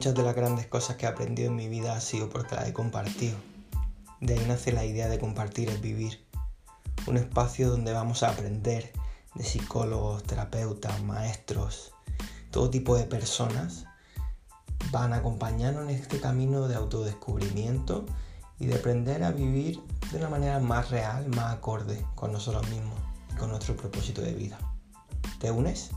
Muchas de las grandes cosas que he aprendido en mi vida ha sido porque las he compartido. De ahí nace la idea de compartir es vivir. Un espacio donde vamos a aprender de psicólogos, terapeutas, maestros, todo tipo de personas van a acompañarnos en este camino de autodescubrimiento y de aprender a vivir de una manera más real, más acorde con nosotros mismos y con nuestro propósito de vida. ¿Te unes?